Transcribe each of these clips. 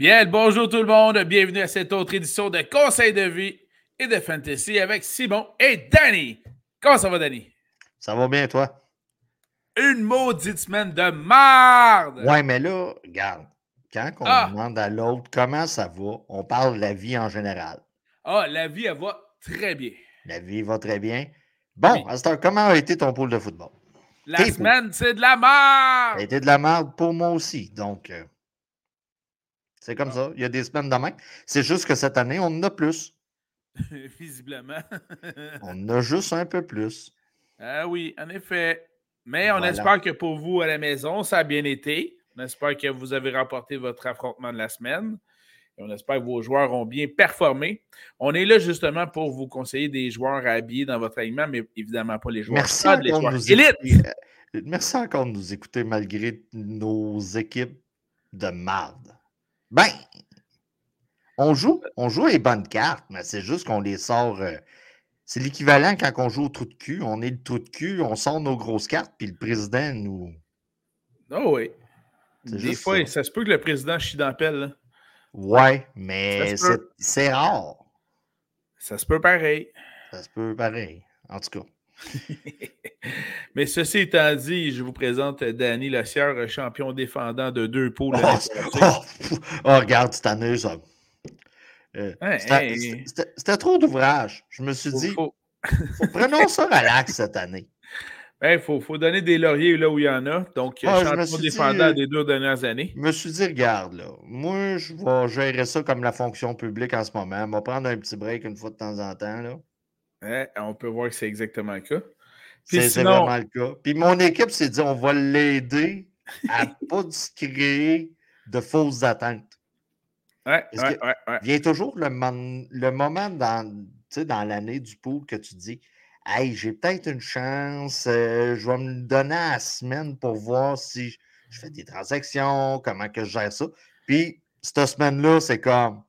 Bien, bonjour tout le monde. Bienvenue à cette autre édition de Conseil de vie et de Fantasy avec Simon et Danny. Comment ça va, Danny? Ça va bien, toi? Une maudite semaine de merde! Ouais, mais là, regarde, quand on Ah! demande à l'autre comment ça va, on parle de la vie en général. Ah, la vie, elle va très bien. La vie va très bien. Bon, Oui. Astor, comment a été ton pôle de football? La T'es semaine, c'est de la Ça a merde! été de la merde pour moi aussi. Donc, euh, c'est comme ça. Il y a des semaines de même. C'est juste que cette année, on en a plus. Visiblement. On en a juste un peu plus. ah oui, en effet. Mais on Voilà. espère que pour vous à la maison, ça a bien été. On espère que vous avez remporté votre affrontement de la semaine. Et on espère que vos joueurs ont bien performé. On est là justement pour vous conseiller des joueurs à habiller dans votre alignement, mais évidemment pas les joueurs Merci stades, les joueurs élites. Euh, Merci encore de nous écouter malgré nos équipes de marde. Ben, on joue, on joue les bonnes cartes, mais c'est juste qu'on les sort. euh, c'est l'équivalent quand on joue au trou de cul. On est le trou de cul, on sort nos grosses cartes, puis le président nous. Oh oui. Des fois, ça. ça. se peut que le président chie dans la pelle. là. Ouais, mais c'est rare. Ça se peut pareil. Ça se peut pareil. En tout cas. Mais ceci étant dit, je vous présente Danny Lossière, champion défendant de deux poules. Oh, oh, oh, regarde, cette année, ça. Euh, Ouais, c'était- trop d'ouvrage. Je me suis Faut- dit, faut- prenons ça relax cette année. Il faut, faut donner des lauriers là où il y en a. Donc, me champion dit, défendant des deux dernières années. Je me suis dit, regarde, là, moi, je vais gérer ça comme la fonction publique en ce moment. On va prendre un petit break une fois de temps en temps. Là. Hein, on peut voir que c'est exactement le cas. C'est sinon- vraiment le cas. Puis mon équipe s'est dit, on va l'aider à pas se créer de fausses attentes. Ouais, ouais, que- ouais. Vient toujours le, le moment dans, dans l'année du pool que tu dis Hey, j'ai peut-être une chance, euh, je vais me donner à la semaine pour voir si je- je fais des transactions, comment que je gère ça. Puis, cette semaine-là, c'est comme.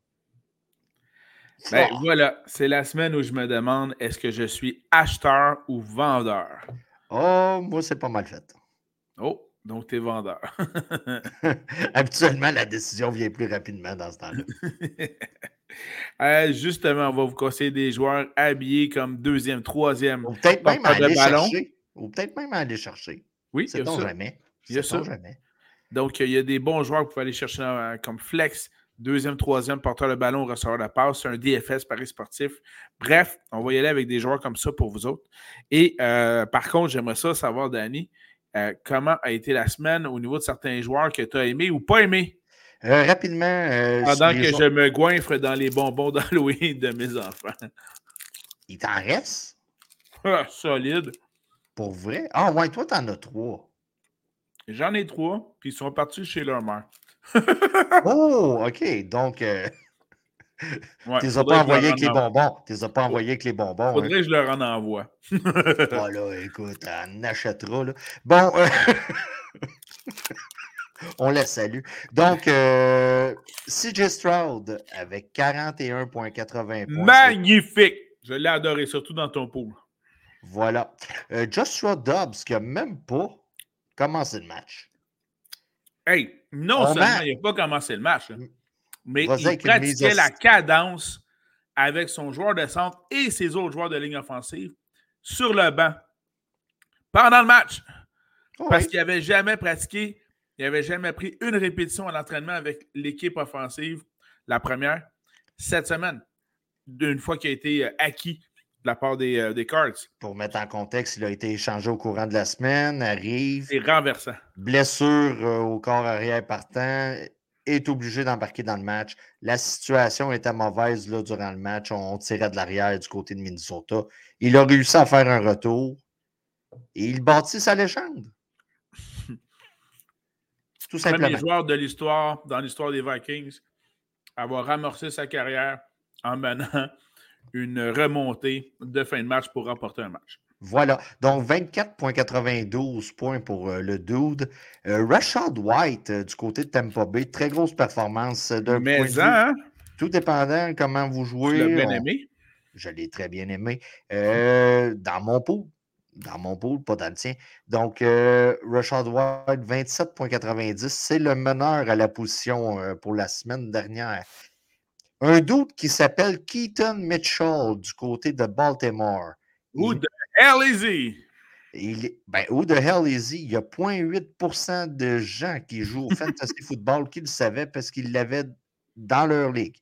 Ben, voilà, c'est la semaine où je me demande est-ce que je suis acheteur ou vendeur? Oh, moi, c'est pas mal fait. Oh, donc tu es vendeur. Habituellement, la décision vient plus rapidement dans ce temps-là. Euh, justement, on va vous conseiller des joueurs habillés comme deuxième, troisième. Ou peut-être même aller ballon. chercher. Ou peut-être même aller chercher. Oui, ça. jamais. Il y a Sait-on ça. jamais. Donc, il y a des bons joueurs que vous pouvez aller chercher euh, comme flex, deuxième, troisième, porteur de ballon, receveur de passe, c'est un DFS, Paris sportif. Bref, on va y aller avec des joueurs comme ça pour vous autres. Et euh, par contre, j'aimerais ça savoir, Danny, euh, comment a été la semaine au niveau de certains joueurs que tu as aimés ou pas aimés? Euh, rapidement. euh, pendant que joueurs- je me goinfre dans les bonbons d'Halloween de mes enfants. Il t'en reste? Ah, Solide. Pour vrai? Ah ouais, toi, t'en as trois. J'en ai trois, puis ils sont partis chez leur mère. Oh, OK. Donc, euh, Ouais, tu les as pas envoyés avec les bonbons. Tu les as pas envoyés avec les bonbons. hein. Faudrait que je leur en envoie. Voilà, écoute, on achètera. Là. Bon, euh, on la salue. Donc, euh, CJ Stroud avec 41,80 points. Magnifique! Je l'ai adoré, surtout dans ton pool. Voilà. Euh, Joshua Dobbs qui n'a même pas commencé le match. Hey, non On seulement il n'a pas commencé le match, là, mais il pratiquait la cadence avec son joueur de centre et ses autres joueurs de ligne offensive sur le banc pendant le match. Oh, Parce oui. qu'il n'avait jamais pratiqué, il n'avait jamais pris une répétition à l'entraînement avec l'équipe offensive, la première, cette semaine, d'une fois qu'il a été euh, acquis de la part des, euh, des Cards. Pour mettre en contexte, il a été échangé au courant de la semaine, arrive, C'est renversant. blessure euh, au corps arrière partant, est obligé d'embarquer dans le match. La situation était mauvaise là, durant le match. On, on tirait de l'arrière du côté de Minnesota. Il a réussi à faire un retour et il bâtit sa légende. Tout Premier simplement. joueur de l'histoire, dans l'histoire des Vikings, avoir amorcé sa carrière en menant une remontée de fin de match pour remporter un match. Voilà. Donc, 24,92 points pour euh, le dude. Euh, Rashad White euh, du côté de Tampa Bay, très grosse performance euh, d'un point de Mais vue. hein, Tout dépendant comment vous tu jouez. l'as bien on- aimé? Je l'ai très bien aimé. Dans mon pot, dans mon pool, pas dans le tien. Donc, Rashad White, 27,90. C'est le meneur à la position pour la semaine dernière. Un doute qui s'appelle Keaton Mitchell du côté de Baltimore. Who the hell is he? Il, ben, who the hell is he? Il y a 0,8% de gens qui jouent au fantasy football qui le savaient parce qu'ils l'avaient dans leur ligue.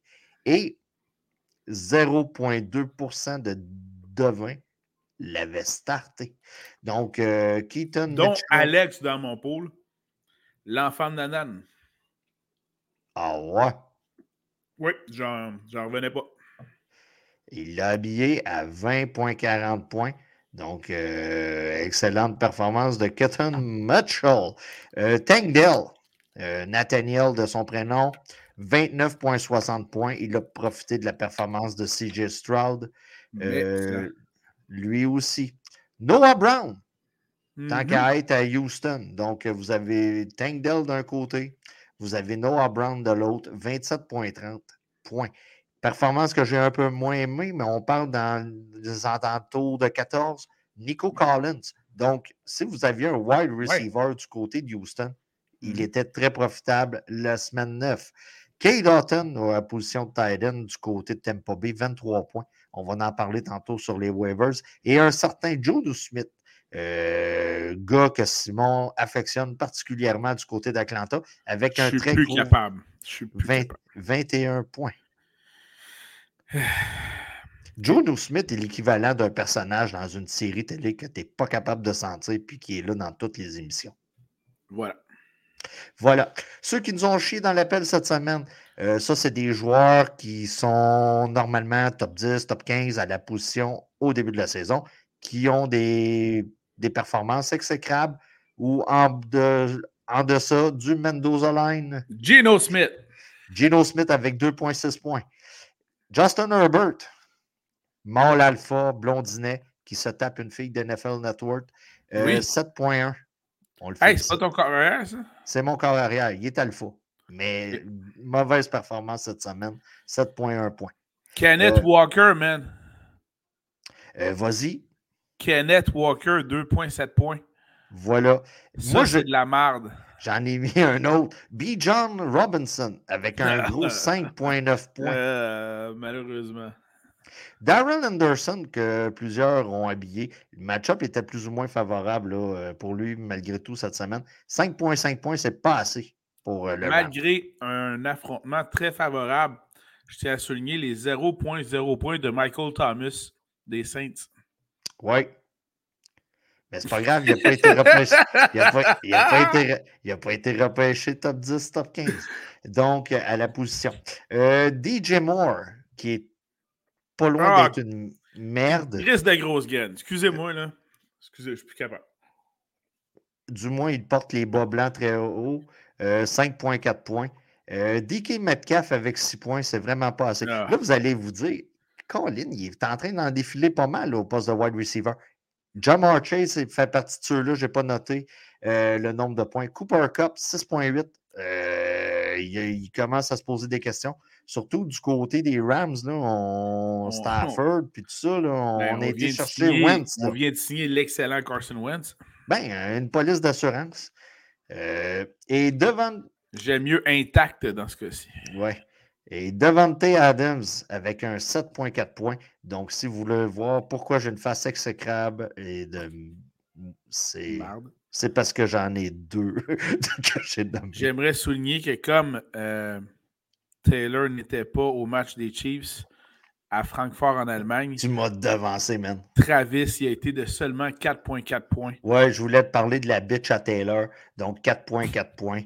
Et 0,2% de devins l'avaient starté. Donc, euh, Keaton Donc, Mitchell- Alex dans mon pool, l'enfant de Nanan. Ah ouais. Oui, j'en revenais pas. Il l'a habillé à 20,40 points. Donc, euh, excellente performance de Keaton Mitchell. Euh, Tank Dell, euh, Nathaniel de son prénom, 29,60 points. Il a profité de la performance de CJ Stroud. Euh, lui aussi. Noah Brown, tant Mhm. qu'à être à Houston. Donc, vous avez Tank Dell d'un côté, vous avez Noah Brown de l'autre, 27,30 points. Performance que j'ai un peu moins aimée, mais on parle dans les alentours de 14. Nico Collins. Donc, si vous aviez un wide receiver du côté de Houston, il Mhm. était très profitable la semaine 9. Kay Doughton à la position de tight end du côté de Tampa Bay, 23 points. On va en parler tantôt sur les waivers. Et un certain Joe Smith, euh, gars que Simon affectionne particulièrement du côté d'Atlanta, avec un très plus gros capable. Je suis plus 20 capable. 21 points. Joe Smith est l'équivalent d'un personnage dans une série télé que tu n'es pas capable de sentir puis qui est là dans toutes les émissions. Voilà. Voilà. Ceux qui nous ont chié dans l'appel cette semaine, euh, ça, c'est des joueurs qui sont normalement top 10, top 15 à la position au début de la saison, qui ont des, des performances exécrables ou en, de, en deçà du Mendoza Line? Geno Smith. Geno Smith avec 2,6 points. Justin Herbert, mâle alpha, blondinet, qui se tape une fille d'NFL Network, euh, Oui. 7,1. On le Hey, félicite. c'est pas ton carrière, ça? C'est mon corps arrière. Il est alpha. Mais mauvaise performance cette semaine. 7,1 points. Kenneth Euh, Walker, man. Euh, Vas-y. Kenneth Walker, 2,7 points. Voilà. Ça, Moi, je- c'est de la marde. j'en ai mis un autre. B. John Robinson avec un gros 5,9 points. Euh, malheureusement. Darrell Anderson, que plusieurs ont habillé, le match-up était plus ou moins favorable là, euh, pour lui, malgré tout, cette semaine. 5,5 points, c'est pas assez pour euh, le. Malgré un affrontement très favorable, je tiens à souligner les 0.0 points de Michael Thomas des Saints. Oui. Mais c'est pas grave, il n'a pas été repêché. Il n'a pas, il a pas été, il a pas été repêché top 10, top 15. Donc, à la position. Euh, DJ Moore, qui est pas loin Ah. d'être une merde. Chris de grosse graine. Excusez-moi, là. Excusez, je suis plus capable. Du moins, il porte les bas blancs très haut. Euh, 5,4 points. Euh, DK Metcalf avec 6 points, c'est vraiment pas assez. Ah. Là, vous allez vous dire, Colin, il est en train d'en défiler pas mal là, au poste de wide receiver. Jamar Chase fait partie de ceux-là, je n'ai pas noté euh, le nombre de points. Cooper Cup, 6,8. Euh, il, il commence à se poser des questions. Surtout du côté des Rams, là, on, Stafford, puis tout ça, là, on, Ben, a été chercher signer- Wentz. On vient de signer l'excellent Carson Wentz. Ben, une police d'assurance. Euh, et devant, J'aime mieux intact dans ce cas-ci. ouais. Et Devante Adams avec un 7.4 points. Donc, si vous voulez voir pourquoi j'ai une face exécrable, et de, c'est, parce que j'en ai deux. J'aimerais souligner que comme euh, Taylor n'était pas au match des Chiefs à Francfort en Allemagne, Tu m'as devancé, man. Travis il a été de seulement 4,4 points. Ouais, je voulais te parler de la bitch à Taylor. Donc, 4.4 points.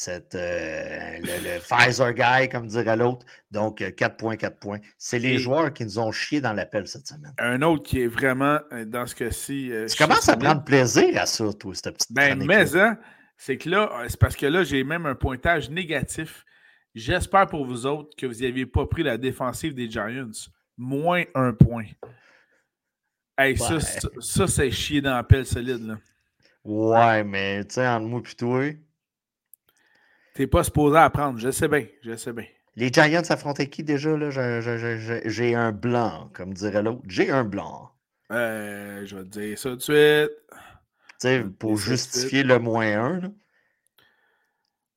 Cette, euh, le, le Pfizer guy, comme dirait l'autre. Donc, euh, 4.4 points. C'est les Et- joueurs qui nous ont chié dans l'appel cette semaine. Un autre qui est vraiment, euh, dans ce cas-ci... euh, Tu commences à prendre plaisir à ça, toi, cette petite Ben, mais, hein, c'est que là, c'est parce que là, j'ai même un pointage négatif. J'espère pour vous autres que vous n'aviez pas pris la défensive des Giants. Moins un point. Hey, ça, ça, ça, c'est chier dans la pelle solide. Là. Ouais, mais tu sais, entre moi et toi, T'es pas supposé apprendre. Je sais bien. Je sais bien. les Giants affrontaient qui déjà? là? J'ai un blanc, comme dirait l'autre. J'ai un blanc. Euh, je vais te dire ça tout de suite. sais, pour justifier le moins 1. Là.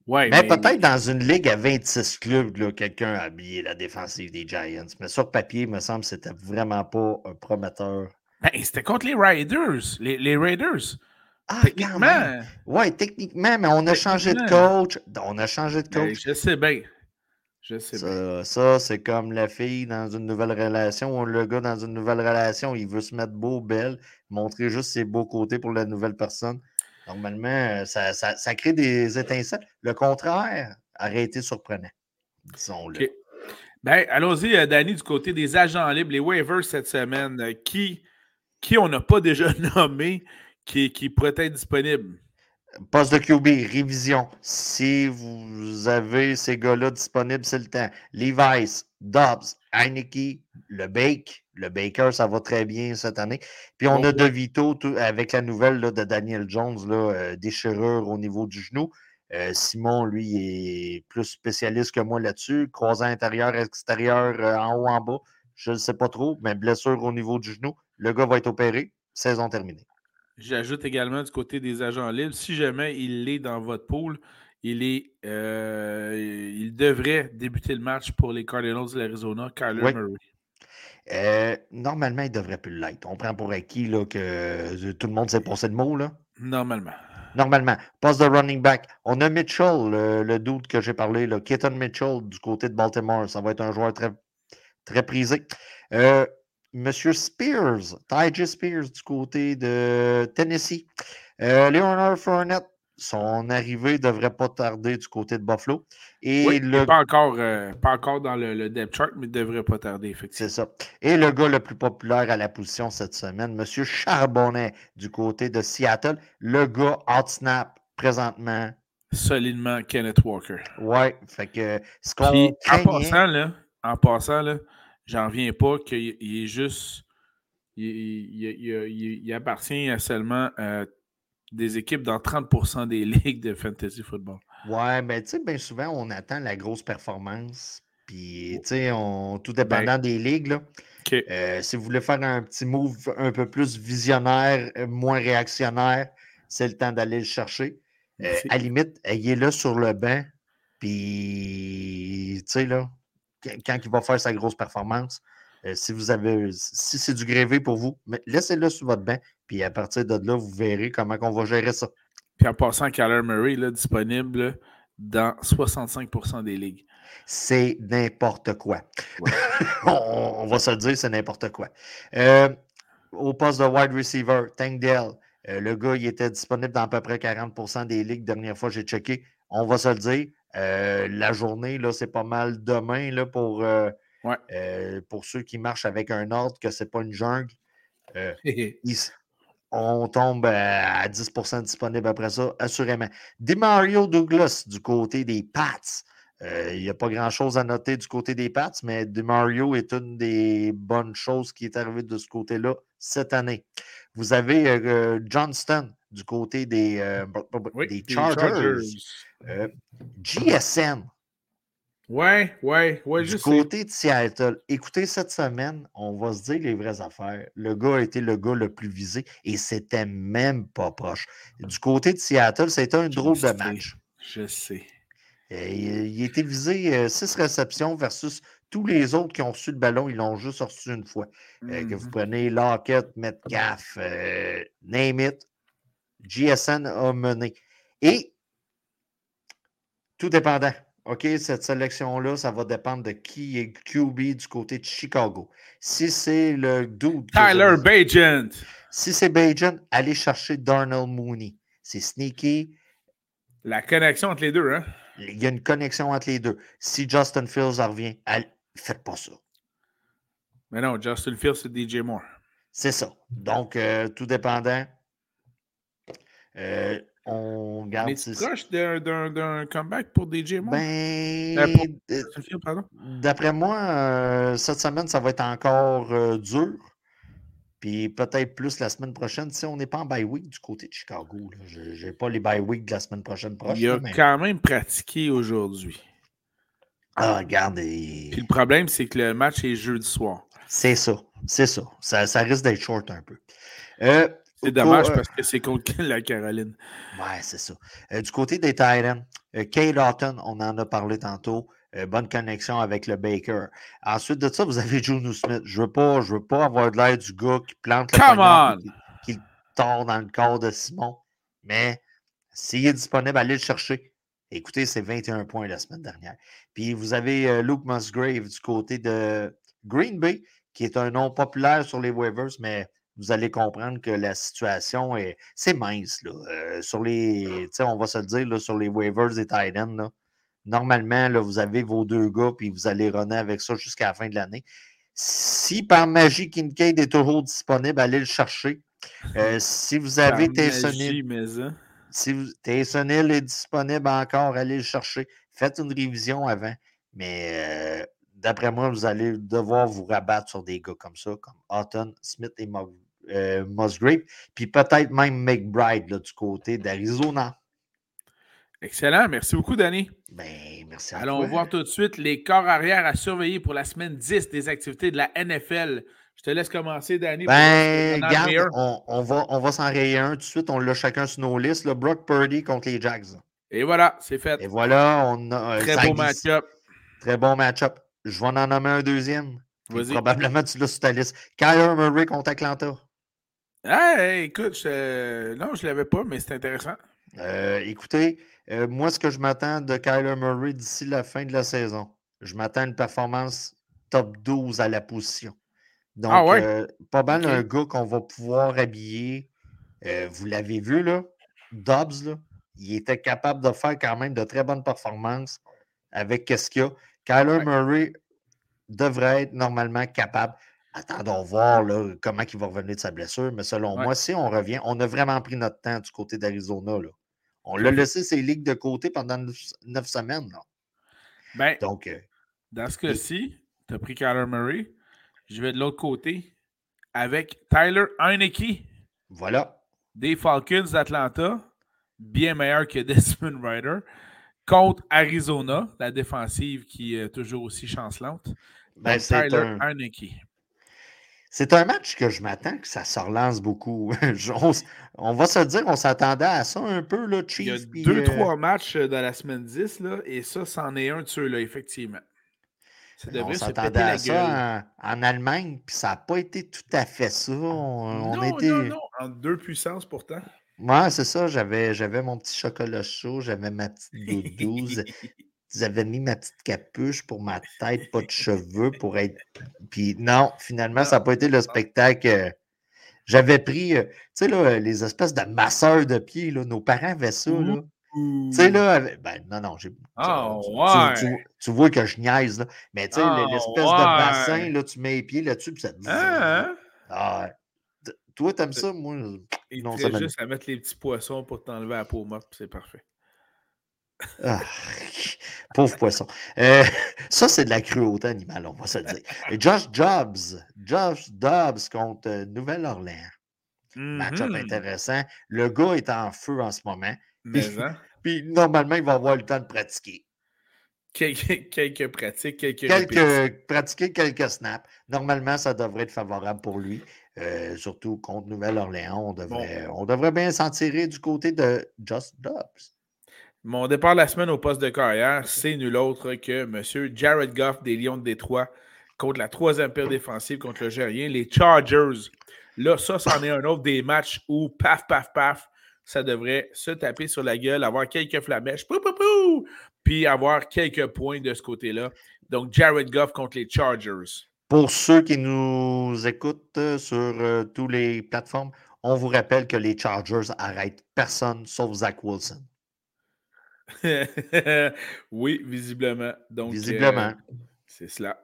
Ouais, mais, peut-être dans une ligue à 26 clubs, quelqu'un a habillé la défensive des Giants. Mais sur papier, il me semble que c'était vraiment pas un prometteur. Ben, c'était contre les Raiders. Les, les Raiders. Ah, techniquement. Oui, techniquement, mais on a changé de coach. On a changé de ben, coach. je sais bien. Je sais ça, ça c'est comme la fille dans une nouvelle relation ou le gars dans une nouvelle relation. Il veut se mettre beau, belle, montrer juste ses beaux côtés pour la nouvelle personne. Normalement, euh, ça, crée des étincelles. Le contraire aurait été surprenant, disons-le. Ben, allons-y, euh, Danny, du côté des agents libres, les waivers cette semaine. Euh, qui, qui on n'a pas déjà nommé qui, qui pourrait être disponible? Poste de QB, révision. Si vous avez ces gars-là disponibles, c'est le temps. Levi's, Dobbs, Heineke, le Bake. Le Baker, ça va très bien cette année. Puis on a De Vito avec la nouvelle de Daniel Jones, là, euh, déchirure au niveau du genou. Euh, Simon, lui, est plus spécialiste que moi là-dessus. Croisant intérieur, extérieur, euh, en haut, en bas. Je ne sais pas trop, mais blessure au niveau du genou. Le gars va être opéré. Saison terminée. J'ajoute également du côté des agents libres, si jamais il est dans votre pool, il, est, euh, il devrait débuter le match pour les Cardinals de l'Arizona, Kyler Murray. Euh, normalement, il devrait plus l'être. On prend pour acquis là, que euh, tout le monde sait passer de mots. Là. Normalement. Normalement. Poste de running back. On a Mitchell, le, doute que j'ai parlé, là, Keaton Mitchell du côté de Baltimore. Ça va être un joueur très, très prisé. Euh, Monsieur Spears, Ty Spears du côté de Tennessee. Euh, Leonard Fournette, son arrivée ne devrait pas tarder du côté de Buffalo. Et le... pas, encore, euh, pas encore dans le, depth chart, mais devrait pas tarder, effectivement. C'est ça. Et le gars le plus populaire à la position cette semaine, Monsieur Charbonnet du côté de Seattle. Le gars hot snap présentement. Solidement Kenneth Walker. Ouais, fait que ce qu'on En passant, là, en passant, là, J'en reviens pas qu'il est juste. Il, appartient à seulement euh, des équipes dans 30% des ligues de fantasy football. Ouais, mais tu sais, bien souvent, on attend la grosse performance. Puis, tu sais, tout dépendant ben des ligues, là, euh, si vous voulez faire un petit move un peu plus visionnaire, euh, moins réactionnaire, c'est le temps d'aller le chercher. à limite, ayez-le sur le banc. Puis, tu sais, là, quand il va faire sa grosse performance. Euh, si vous avez, si c'est du grévé pour vous, laissez-le sur votre banc, puis à partir de là, vous verrez comment on va gérer ça. Puis en passant, Kyler Murray, là, disponible dans 65% des ligues. C'est n'importe quoi. on, va se le dire, c'est n'importe quoi. Euh, au poste de wide receiver, Tank Dell, euh, le gars, il était disponible dans à peu près 40% des ligues. Dernière fois, j'ai checké. On va se le dire. Euh, la journée, là, c'est pas mal demain là, pour, euh, euh, pour ceux qui marchent avec un ordre, que c'est pas une jungle. on tombe à 10% disponible après ça, assurément. Demario Douglas du côté des Pats. Il n'y a pas grand-chose à noter du côté des Pats, mais Demario est une des bonnes choses qui est arrivée de ce côté-là cette année. Vous avez Johnston du côté des, des Chargers. GSN. Ouais, ouais, ouais, Du côté de Seattle, écoutez, cette semaine, on va se dire les vraies affaires. Le gars a été le gars le plus visé et c'était même pas proche. Du côté de Seattle, c'était un drôle de match. Je sais. il, a été visé 6 euh, réceptions versus tous les autres qui ont reçu le ballon, ils l'ont juste reçu une fois. Euh, que vous mm-hmm. prenez Lockett, Metcalf, euh, name it, GSN a mené. Et tout dépendant. OK, cette sélection-là, ça va dépendre de qui est QB du côté de Chicago. Si c'est le dude. Tyler Bajent. Si c'est Bajent, allez chercher Darnell Mooney. C'est sneaky. La connexion entre les deux, hein? Il y a une connexion entre les deux. Si Justin Fields revient, faites pas ça. Mais non, Justin Fields, c'est DJ Moore. C'est ça. Donc, euh, tout dépendant. Euh, on garde. Mais proche d'un comeback pour DJ Moore? Ben, euh, D'après moi, euh, cette semaine, ça va être encore euh, dur. Puis peut-être plus la semaine prochaine. Si on n'est pas en bye week du côté de Chicago. Je n'ai pas les bye week de la semaine prochaine. Il a quand même pratiqué aujourd'hui. Ah, regarde. Puis le problème, c'est que le match est jeudi soir. C'est ça. C'est ça. ça. risque d'être short un peu. Euh, c'est dommage euh, parce que c'est contre la Caroline. Ouais, c'est ça. du côté des Titans, Kate Houghton, on en a parlé tantôt. bonne connexion avec le Baker. Ensuite de ça, vous avez Juno Smith. Je ne veux, pas, veux pas avoir de l'air du gars qui plante le Come qui, qui, tord dans le corps de Simon. Mais s'il est disponible, allez le chercher. Écoutez, c'est 21 points la semaine dernière. Puis vous avez euh, Luke Musgrave du côté de Green Bay, qui est un nom populaire sur les waivers, mais vous allez comprendre que la situation est c'est mince. Là. Euh, sur les, on va se le dire, là, sur les waivers des Titans, normalement, là, vous avez vos deux gars, puis vous allez runner avec ça jusqu'à la fin de l'année. Si par magie Kincaid est toujours disponible, allez le chercher. Euh, si vous avez Taysom Hill, si Taysom Hill est disponible encore, allez le chercher. Faites une révision avant. Mais euh, d'après moi, vous allez devoir vous rabattre sur des gars comme ça, comme Houghton, Smith et euh, Musgrave. Puis peut-être même McBride du côté d'Arizona. Excellent. Merci beaucoup, Danny. Ben, merci à Allons voir tout de suite les corps arrière à surveiller pour la semaine 10 des activités de la NFL. Je te laisse commencer, Danny. Ben, garde, on, va, on va s'en rayer un tout de suite. On l'a chacun sur nos listes. Le Brock Purdy contre les Jags. Et voilà, c'est fait. Et voilà, on a. Très beau match-up. Très bon match-up. Je vais en nommer un deuxième. Probablement, tu l'as sur ta liste. Kyler Murray contre Atlanta. Hey, écoute, non, je ne l'avais pas, mais c'est intéressant. Euh, écoutez, euh, moi, ce que je m'attends de Kyler Murray d'ici la fin de la saison, je m'attends à une performance top 12 à la position. Donc, ah euh, pas mal un gars qu'on va pouvoir habiller. Euh, vous l'avez vu, là, Dobbs, là, il était capable de faire quand même de très bonnes performances avec qu'est-ce qu'il y a. Kyler Murray devrait être normalement capable. Attendons voir là, comment il va revenir de sa blessure, mais selon moi, si on revient, on a vraiment pris notre temps du côté d'Arizona. On l'a laissé ses ligues de côté pendant neuf, semaines. Là. Ben, Donc, euh, dans ce cas-ci, tu as pris Kyler Murray. Je vais de l'autre côté avec Tyler Heineke. Voilà. Des Falcons d'Atlanta, bien meilleur que Desmond Ryder, contre Arizona, la défensive qui est toujours aussi chancelante. Ben, Tyler un... C'est un match que je m'attends que ça se relance beaucoup. on, va se dire, on s'attendait à ça un peu, là, Chiefs. Il y a deux, euh, trois matchs dans la semaine 10, là, et ça, c'en est un de ceux-là, effectivement on s'attendait à ça en, Allemagne, puis ça n'a pas été tout à fait ça. On, non, était... non, non, en deux puissances pourtant. Ouais, c'est ça. J'avais, j'avais mon petit chocolat chaud, j'avais ma petite doudouse. J'avais mis ma petite capuche pour ma tête, pas de cheveux pour être. Puis non, finalement, ça n'a pas été le spectacle. J'avais pris, euh, tu sais, là, les espèces de masseurs de pieds, là, nos parents avaient ça. Là. Tu sais, là, ben, non, non, j'ai. Ah, tu, ouais. tu, vois que je niaise, là. Mais tu sais, ah, l'espèce de bassin, là, tu mets les pieds là-dessus, puis ça te dit. Hein? Ah, toi, t'aimes ça? Moi, Il non, ça juste à mettre les petits poissons pour t'enlever la peau morte, c'est parfait. Ah, pauvre poisson. Euh, ça, c'est de la cruauté animale, on va se dire. Josh Jobs, Josh Dobbs contre euh, Nouvelle-Orléans. Match-up mm-hmm. intéressant. Le gars est en feu en ce moment. Mais, hein? Puis normalement, il va avoir le temps de pratiquer. Quelques, quelques pratiques, quelques, quelques Pratiquer quelques snaps. Normalement, ça devrait être favorable pour lui. Euh, surtout contre Nouvelle-Orléans, on devrait, on devrait bien s'en tirer du côté de Just Dobbs. Mon départ de la semaine au poste de carrière, c'est nul autre que M. Jared Goff des Lions de Détroit contre la troisième paire défensive contre le Gérien, les Chargers. Là, ça, c'en est un autre des matchs où paf, paf, paf, ça devrait se taper sur la gueule, avoir quelques flamèches, puis avoir quelques points de ce côté-là. Donc, Jared Goff contre les Chargers. Pour ceux qui nous écoutent euh, sur euh, toutes les plateformes, on vous rappelle que les Chargers arrêtent personne sauf Zach Wilson. oui, visiblement. Donc, visiblement. Euh, c'est cela.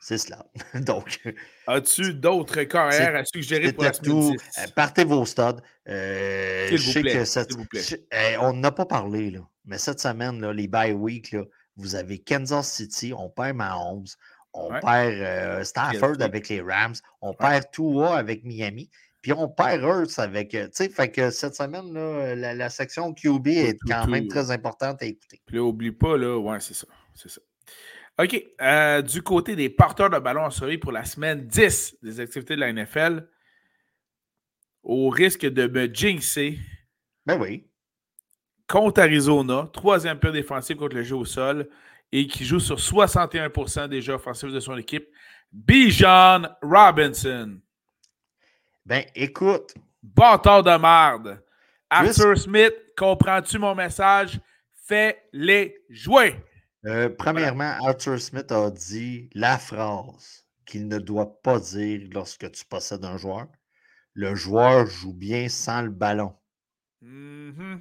C'est cela. Donc. As-tu d'autres carrières à suggérer pour la semaine euh, Partez vos studs. Euh, S'il vous, vous, plaît. Eh, on n'a pas parlé, là, mais cette semaine, là, les bye week, là, vous avez Kansas City, on perd Mahomes, on perd euh, Stafford avec les Rams, on perd Tua avec Miami, puis on perd Hurts avec. Tu sais, fait que cette semaine, là, la, section QB est quand même très importante à écouter. Puis là, oublie pas, là, ouais, c'est ça. C'est ça. OK. Euh, du côté des porteurs de ballon assurés pour la semaine 10 des activités de la NFL, au risque de me jinxer. Ben oui. Contre Arizona, troisième pire défensif contre le jeu au sol et qui joue sur 61 des jeux offensifs de son équipe, Bijan Robinson. Ben écoute. Bâtard de merde. Arthur Smith, comprends-tu mon message? Fais-les jouer. Euh, premièrement, Arthur Smith a dit la phrase qu'il ne doit pas dire lorsque tu possèdes un joueur. Le joueur joue bien sans le ballon. Mm-hmm.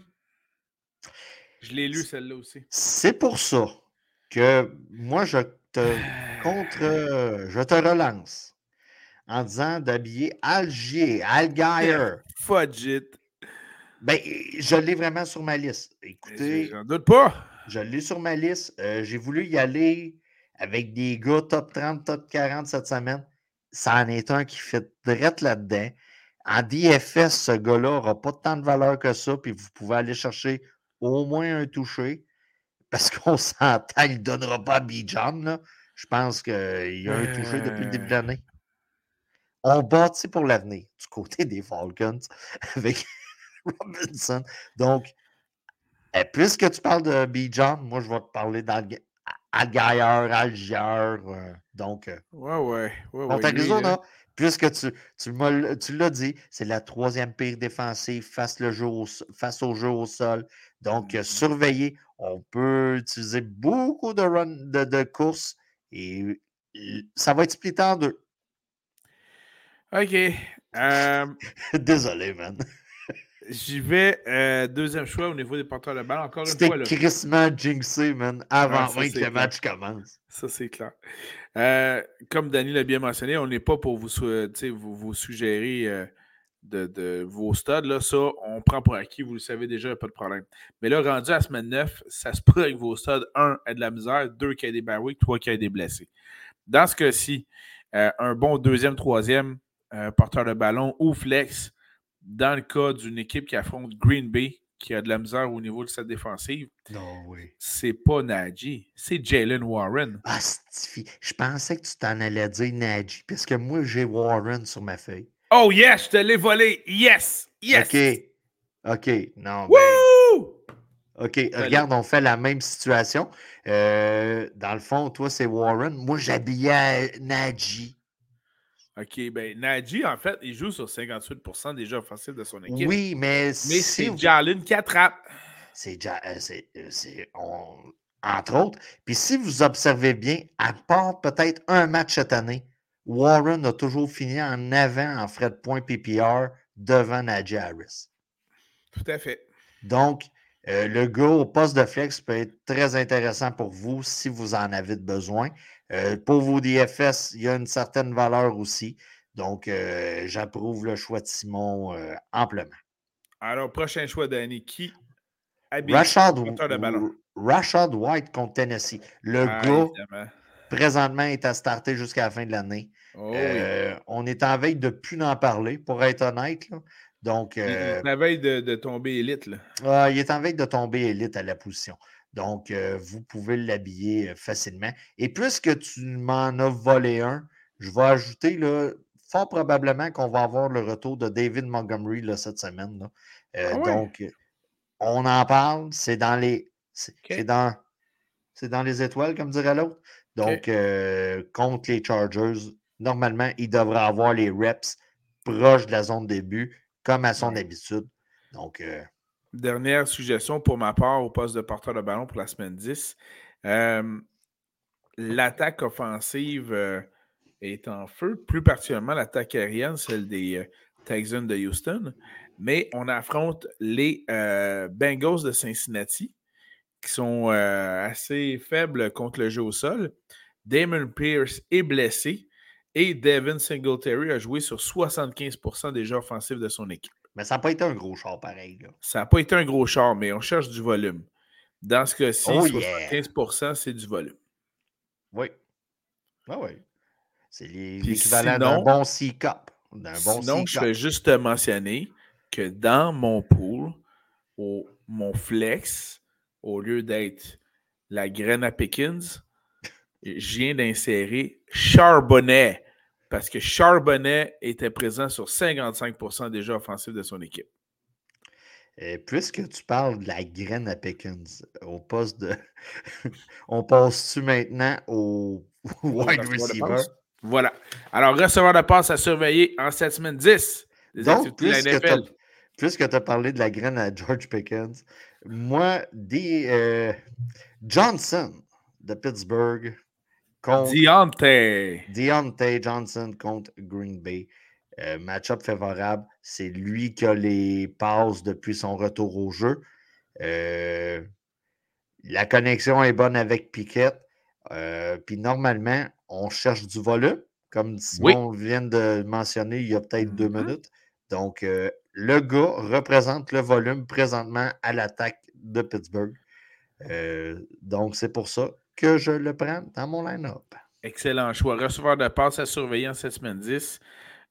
Je l'ai lu celle-là aussi. C'est pour ça que moi, je te contre, je te relance en disant d'habiller Algier, Algier. Fudge it. Ben, je l'ai vraiment sur ma liste. Écoutez. J'en doute pas. Je l'ai sur ma liste. Euh, j'ai voulu y aller avec des gars top 30, top 40 cette semaine. Ça en est un qui fait direct là-dedans. En DFS, ce gars-là n'aura pas tant de valeur que ça, puis vous pouvez aller chercher au moins un touché, parce qu'on s'entend, il ne donnera pas à Bijan. Je pense qu'il y a un touché depuis le début de l'année. On bâtit pour l'avenir du côté des Falcons avec Robinson. Donc, eh, puisque tu parles de Bijan, moi, je vais te parler d'Algayer, Algier. Euh, donc, euh, ouais, ouais. ouais, ouais puisque tu, tu, l'as dit, c'est la troisième pire défensive face, le jeu face au jeu au sol. Donc, mm-hmm. surveiller. On peut utiliser beaucoup de, run, de, de courses et ça va être splitté en deux. OK. Euh, Désolé, man. J'y vais. Euh, deuxième choix au niveau des porteurs de balle. Encore une fois. C'était crissement jinxé, man, avant que le match commence. Ça, c'est clair. Euh, comme Danny l'a bien mentionné, on n'est pas pour vous, vous, vous suggérer de, vos studs. Là, ça, on prend pour acquis, vous le savez déjà, pas de problème. Mais là, rendu à semaine 9, ça se pourrait que vos studs, un, aient de la misère, deux, qu'il y ait des barwick, trois, qu'il y ait des blessés. Dans ce cas-ci, un bon deuxième, troisième porteur de ballon ou flex, dans le cas d'une équipe qui affronte Green Bay, qui a de la misère au niveau de sa défensive, non, oui. c'est pas Najee, c'est Jalen Warren. Ah, je pensais que tu t'en allais dire Najee, parce que moi, j'ai Warren sur ma feuille. Oh yes, je te l'ai volé. Yes, yes. OK. OK. Non, ben... OK. Regarde, on fait la même situation. Euh, dans le fond, toi, c'est Warren. Moi, j'habillais Najee. OK, ben Najee, en fait, il joue sur 58 des jeux offensifs de son équipe. Oui, mais. Mais c'est Jalen qui attrape. C'est. Euh, entre autres. Puis si vous observez bien, à part peut-être un match cette année, Warren a toujours fini en avant en frais de points PPR devant Najee Harris. Tout à fait. Donc, euh, le gars au poste de flex peut être très intéressant pour vous si vous en avez besoin. Euh, pour vos DFS, il y a une certaine valeur aussi. Donc, euh, j'approuve le choix de Simon euh, amplement. Alors, prochain choix d'année, qui Rashad, Rashad White contre Tennessee. Le ah, gars, présentement, est à starter jusqu'à la fin de l'année. Oh on est en veille de plus en parler, pour être honnête. Donc, il est en veille de, tomber élite. Là. il est en veille de tomber élite à la position. Donc, euh, vous pouvez l'habiller euh, facilement. Et puisque tu m'en as volé un, je vais ajouter là, fort probablement qu'on va avoir le retour de David Montgomery là, cette semaine. Euh, ah donc, on en parle. C'est dans les. C'est dans, dans les étoiles, comme dirait l'autre. Donc, contre les Chargers, normalement, il devrait avoir les reps proches de la zone début, comme à son habitude. Donc, Dernière suggestion pour ma part au poste de porteur de ballon pour la semaine 10. Euh, l'attaque offensive euh, est en feu, plus particulièrement l'attaque aérienne, celle des euh, Texans de Houston. Mais on affronte les Bengals de Cincinnati, qui sont assez faibles contre le jeu au sol. Damon Pierce est blessé et Devin Singletary a joué sur 75% des jeux offensifs de son équipe. Mais ça n'a pas été un gros char pareil. Ça n'a pas été un gros char, mais on cherche du volume. Dans ce cas-ci, 75% c'est du volume. Oui. Ah oui. C'est l'équivalent d'un bon C-Cup. sinon, je vais juste te mentionner que dans mon pool, au, mon flex, au lieu d'être la graine à Pickens, je viens d'insérer Charbonnet parce que Charbonnet était présent sur 55% déjà offensif de son équipe. Et puisque tu parles de la graine à Pickens au poste de. On passe-tu maintenant au wide receiver? Voilà. Alors, receveur de passe à surveiller en cette semaine 10 Donc, puisque tu as parlé de la graine à George Pickens, moi, des, euh, Johnson de Pittsburgh contre. Deontay. Deontay Johnson contre Green Bay. Euh, match-up favorable. C'est lui qui a les passes depuis son retour au jeu. Euh, la connexion est bonne avec Piquet. Euh, puis normalement, on cherche du volume. Comme Simon vient de mentionner il y a peut-être deux mm-hmm. minutes. Donc, le gars représente le volume présentement à l'attaque de Pittsburgh. donc, c'est pour ça que je le prends dans mon line-up. Excellent choix. Receveur de passe à surveiller en cette semaine 10.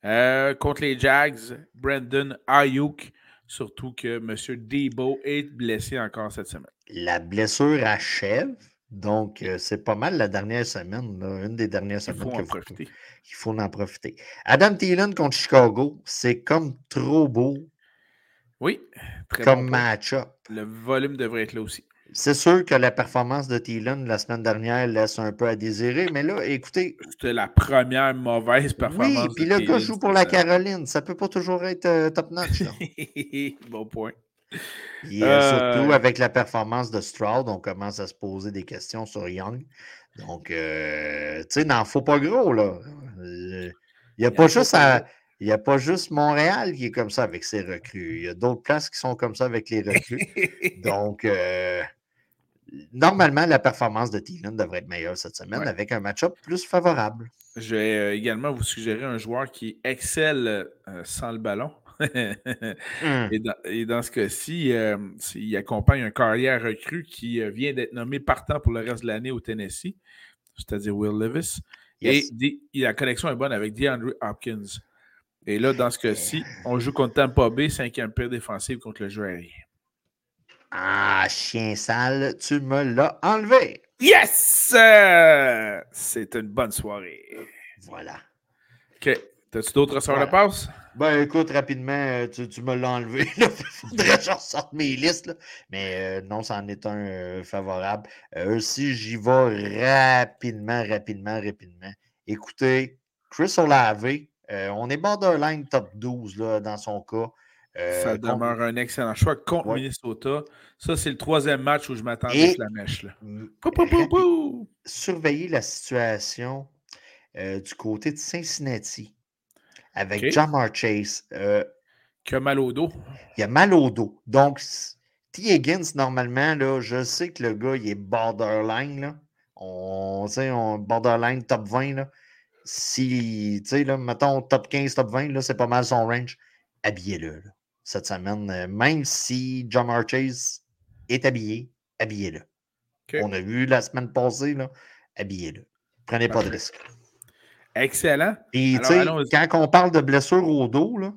Euh, contre les Jags, Brandon Ayuk, surtout que M. Debo est blessé encore cette semaine. La blessure achève, donc euh, c'est pas mal la dernière semaine, une des dernières semaines. Il faut en profiter. Il faut en profiter. Adam Thielen contre Chicago, c'est comme trop beau. Oui, très Comme match-up. Le volume devrait être là aussi. C'est sûr que la performance de Thielen la semaine dernière laisse un peu à désirer, mais là, écoutez. C'était la première mauvaise performance. Oui, puis le gars joue pour la Caroline. Ça peut pas toujours être euh, top-notch. bon point. Et, euh, Surtout euh, avec la performance de Stroud, on commence à se poser des questions sur Young. Donc, tu sais, n'en faut pas gros, là. Il n'y a, pas juste Il a pas juste Montréal qui est comme ça avec ses recrues. Il y a d'autres places qui sont comme ça avec les recrues. Donc, normalement, la performance de Thielen devrait être meilleure cette semaine avec un match-up plus favorable. Je vais euh, également vous suggérer un joueur qui excelle euh, sans le ballon. Et, dans, ce cas-ci, euh, il accompagne un carrière recru qui vient d'être nommé partant pour le reste de l'année au Tennessee, c'est-à-dire Will Levis. Et la connexion est bonne avec DeAndre Hopkins. Et là, dans ce cas-ci, on joue contre Tampa Bay, cinquième pire défensive contre le jeu aérien. Ah, chien sale, tu me l'as enlevé. Yes! C'est une bonne soirée. Voilà. OK. T'as-tu d'autres ressorts de passe? Ben, écoute, rapidement, euh, tu, me l'as enlevé. Il faudrait que je ressorte mes listes. Mais euh, non, c'en est un euh, favorable. aussi, j'y vais rapidement, rapidement, rapidement. Écoutez, Chris Olave, on est borderline top 12 là, dans son cas. Euh, ça demeure un excellent choix contre Minnesota. Ça, c'est le troisième match où je m'attends à la mèche. Là. Surveiller la situation euh, du côté de Cincinnati avec Jamar Chase. Euh, qui a mal au dos. Il a mal au dos. Donc, T. Higgins, normalement, là, je sais que le gars, il est borderline. Là. On, on borderline top 20. Là. Si, tu sais, mettons top 15, top 20, c'est pas mal son range. Habillez-le. Cette semaine, euh, même si John Chase est habillé, habillez-le. On a vu la semaine passée, habillez-le. Prenez pas de risque. Excellent. Puis, tu sais, quand on parle de blessure au dos, là,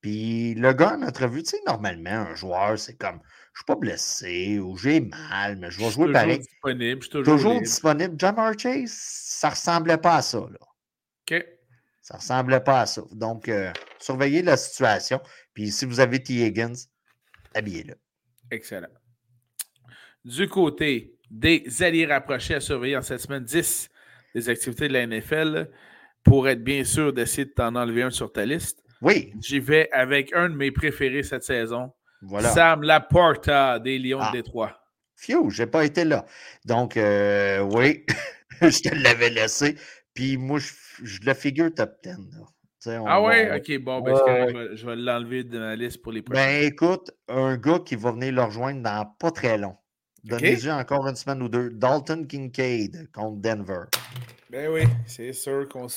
puis le gars, à notre vue, tu sais, normalement, un joueur, c'est comme, je suis pas blessé ou j'ai mal, mais je vais jouer pareil. Disponible, je suis toujours, toujours disponible. Jamar Chase, ça ressemblait pas à ça, là. OK. Ça ressemblait pas à ça. Donc, euh, surveillez la situation. Puis si vous avez T. Higgins, habillez-le. Excellent. Du côté des alliés rapprochés à surveiller en cette semaine 10 des activités de la NFL, pour être bien sûr d'essayer de t'en enlever un sur ta liste. Oui. J'y vais avec un de mes préférés cette saison. Voilà. Sam Laporta des Lions de ah. Détroit. Fiu, j'ai pas été là. Donc, euh, oui, je te l'avais laissé. Puis moi, je, je le figure top 10. Là ah ouais? Ok, bon, ben, je vais, l'enlever de ma liste pour les prochains. Ben écoute, un gars qui va venir le rejoindre dans pas très long. Donnez-lui encore une semaine ou deux. Dalton Kincaid contre Denver. Ben oui, c'est sûr qu'on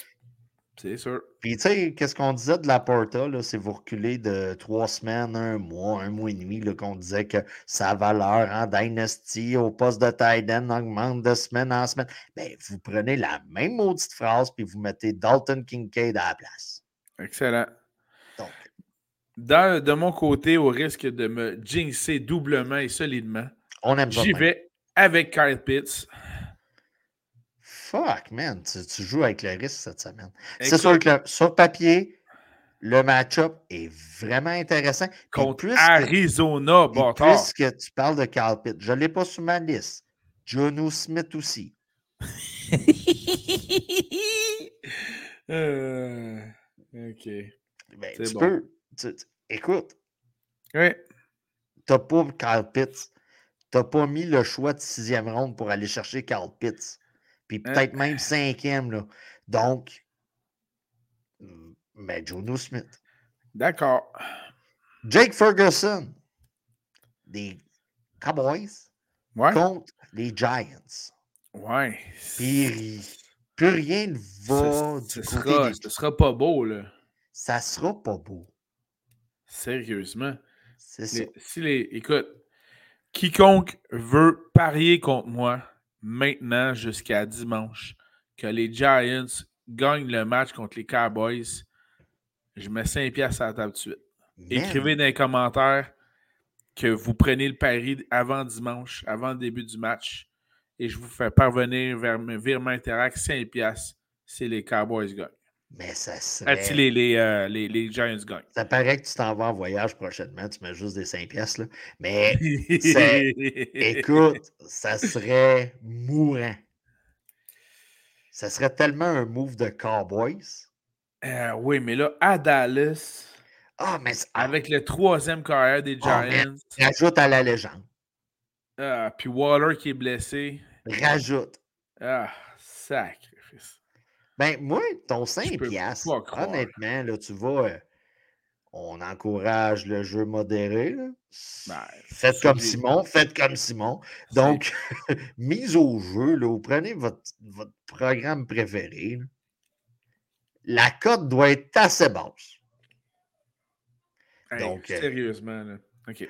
C'est sûr. Puis, tu sais, qu'est-ce qu'on disait de la Porta, c'est vous reculer de trois semaines, un mois, un mois et demi, qu'on disait que sa valeur en Dynasty au poste de tight augmente de semaine en semaine. Ben, vous prenez la même maudite phrase, puis vous mettez Dalton Kincaid à la place. Excellent. de mon côté, au risque de me jinxer doublement et solidement, On j'y vais avec Kyle Pitts. Fuck, man, tu, joues avec le risque cette semaine. C'est sûr que sur papier, le match-up est vraiment intéressant. Contre Arizona, bon, Puisque tu parles de Carl Pitt, je ne l'ai pas sur ma liste. Jono Smith aussi. Euh, OK. Ben, tu peux. écoute. Oui. Tu n'as pas Carl Pitts. Tu n'as pas mis le choix de sixième ronde pour aller chercher Carl Pitts. Puis hein? peut-être même cinquième. Là. Donc, mais Jono Smith. D'accord. Jake Ferguson, des Cowboys contre les Giants. Ouais. Puis, plus rien ne va du côté sera, des... Ce sera pas beau, là. Ça sera pas beau. Sérieusement. C'est ça. Si les, écoute, quiconque veut parier contre moi maintenant jusqu'à dimanche que les Giants gagnent le match contre les Cowboys, je mets 5 pièces à la table de suite. Écrivez dans les commentaires que vous prenez le pari avant dimanche, avant le début du match, et je vous fais parvenir vers mes virement Interact 5 pièces si les Cowboys gagnent. Mais ça serait... si les, les, euh, les, les, Giants gagnent. Ça paraît que tu t'en vas en voyage prochainement, tu mets juste des 5 pièces, là. Mais écoute, ça serait mourant. Ça serait tellement un move de Cowboys. Euh, oui, mais là, à Dallas, ah, mais avec le troisième carrière des ah, Giants. rajoute à la légende. Ah, puis Waller qui est blessé. Rajoute. Ah, sacrifice. Ben, moi, ton 5 piastres, honnêtement, là, tu vas. Euh, on encourage le jeu modéré. Ben, faites comme Simon, faites comme Simon. Donc, mise au jeu, là, vous prenez votre, votre programme préféré la cote doit être assez basse. Donc, euh, sérieusement, là. OK.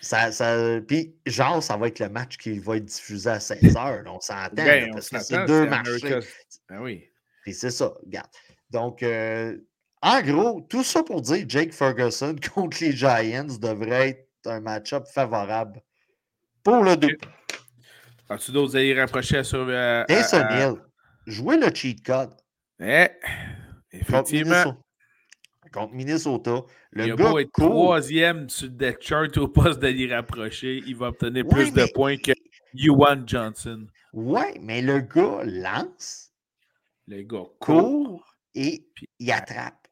Ça, ça, puis, genre, ça va être le match qui va être diffusé à 16 h On s'entend. Ben, parce que c'est deux marchés. Ben oui. Puis c'est ça, regarde. Donc, euh, en gros, tout ça pour dire Jake Ferguson contre les Giants devrait être un match-up favorable pour le deux. As-tu d'autres à y rapprocher sur. Euh, Taysom jouez le cheat code. Eh, effectivement. Contre Minnesota. Le il gars être troisième sur le chart au poste d'aller rapprocher. Il va obtenir plus de points que Yuan Johnson. Ouais, mais le gars lance. Le gars court, et il attrape.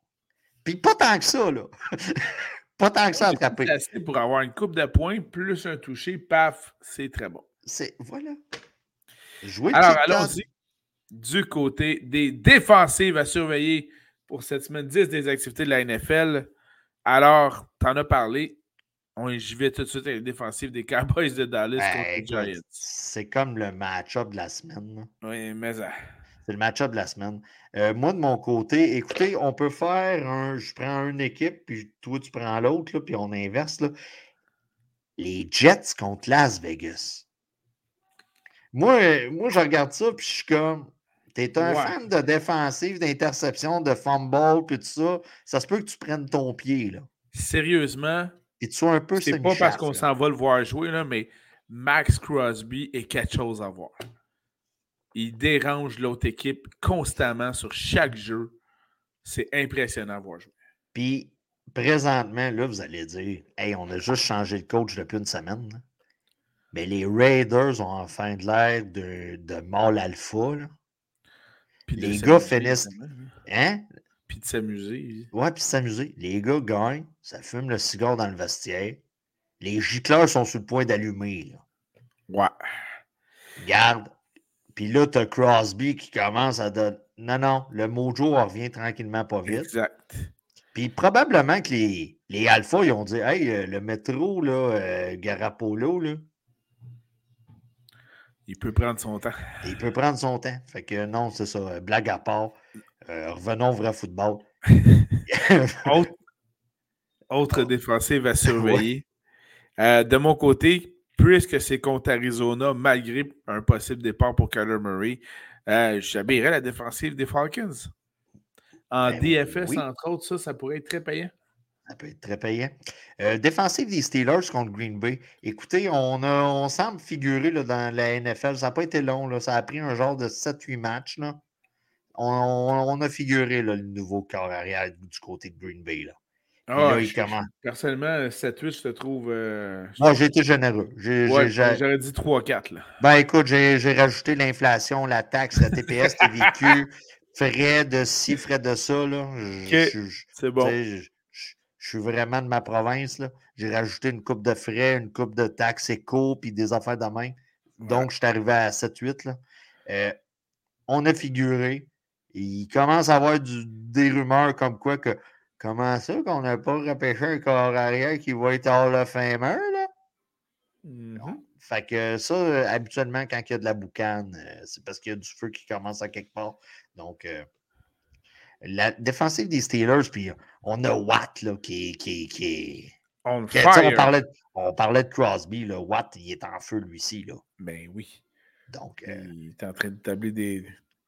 Puis pas tant que ça, là. pas tant que ça attraper. pour avoir une coupe de points, plus un touché, paf, c'est très bon. C'est voilà. Jouer Alors, allons-y du côté des défensives à surveiller pour cette semaine 10 des activités de la NFL. Alors, tu en as parlé. J'y vais tout de suite avec les défensives des Cowboys de Dallas ben, contre les Giants. C'est comme le match-up de la semaine. Oui, mais ça. C'est le match-up de la semaine. Euh, moi, de mon côté, écoutez, on peut faire un. Je prends une équipe, puis toi, tu prends l'autre, puis on inverse. Là. Les Jets contre Las Vegas. Moi, moi, je regarde ça, puis je suis comme. T'es un fan de défensive, d'interception, de fumble, puis tout ça. Ça se peut que tu prennes ton pied, là. Sérieusement. Et tu sois un peu C'est pas parce qu'on s'en va le voir jouer, là, mais Max Crosby est quelque chose à voir. Il dérange l'autre équipe constamment sur chaque jeu. C'est impressionnant à voir jouer. Puis, présentement, là, vous allez dire Hey, on a juste changé le coach depuis une semaine. Mais les Raiders ont enfin de l'air de, de mâle alpha. Là les gars finissent. Hein? Puis de s'amuser. Ouais, puis de s'amuser. Les gars gagnent, ça fume le cigare dans le vestiaire. Les gicleurs sont sur le point d'allumer. Ouais. Garde. Puis là, tu as Crosby qui commence à donner. Non, non, le mojo revient tranquillement pas vite. Exact. Puis probablement que les, les Alphas, ils ont dit Hey, euh, le métro, là, euh, Garapolo, là, il peut prendre son temps. Il peut prendre son temps. Fait que non, c'est ça. Blague à part. Euh, revenons au vrai football. autre, défensive à surveiller. Euh, de mon côté, puisque c'est contre Arizona, malgré un possible départ pour Kyler Murray, euh, j'habillerais la défensive des Falcons. En ben DFS, entre autres, ça, ça pourrait être très payant. Ça peut être très payant. Euh, défensive des Steelers contre Green Bay. Écoutez, on, a, on semble figurer là, dans la NFL. Ça n'a pas été long. Là. Ça a pris un genre de 7-8 matchs. Là. On, a figuré le nouveau corps arrière du côté de Green Bay. Là. Ah, personnellement, 7-8, je te trouve. Euh, Moi, j'ai été généreux. J'aurais dit 3-4. Ben écoute, j'ai rajouté l'inflation, la taxe, la TPS, TVQ, frais de ci, frais de ça. C'est bon. Je suis vraiment de ma province. J'ai rajouté une coupe de frais, une coupe de taxes éco, puis des affaires de main. Donc, je suis arrivé à 7-8. Euh, on a figuré. Il commence à avoir des rumeurs comme quoi que comment ça qu'on n'a pas repêché un corps arrière qui va être hors of Famer, là? Mm-hmm. Fait que ça, euh, habituellement, quand il y a de la boucane, euh, c'est parce qu'il y a du feu qui commence à quelque part. Donc, la défensive des Steelers, puis on a Watt là, qui, qui, qui On, parlait, on parlait de Crosby, là. Watt, il est en feu lui-ci. Là. Ben oui. Donc, euh, il est en train de tabler